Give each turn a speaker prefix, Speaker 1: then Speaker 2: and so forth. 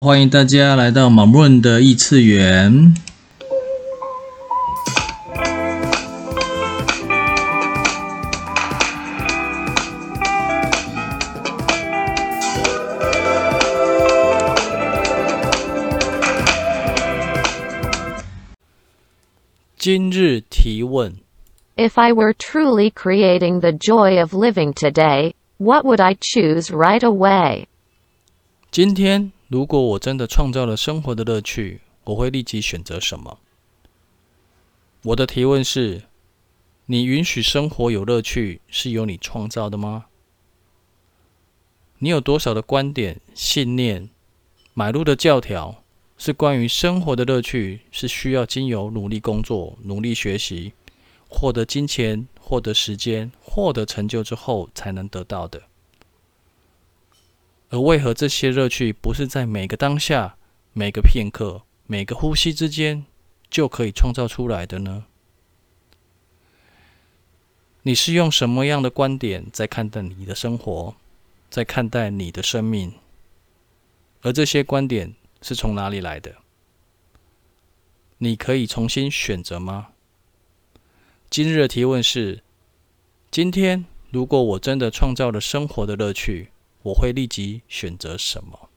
Speaker 1: 欢迎大家来到马润的异次元。
Speaker 2: 今日提问
Speaker 3: ：If I were truly creating the joy of living today, what would I choose right away?
Speaker 2: 今天。如果我真的创造了生活的乐趣，我会立即选择什么？我的提问是：你允许生活有乐趣是由你创造的吗？你有多少的观点、信念、买入的教条，是关于生活的乐趣是需要经由努力工作、努力学习、获得金钱、获得时间、获得成就之后才能得到的？而为何这些乐趣不是在每个当下、每个片刻、每个呼吸之间就可以创造出来的呢？你是用什么样的观点在看待你的生活，在看待你的生命？而这些观点是从哪里来的？你可以重新选择吗？今日的提问是：今天如果我真的创造了生活的乐趣，我会立即选择什么？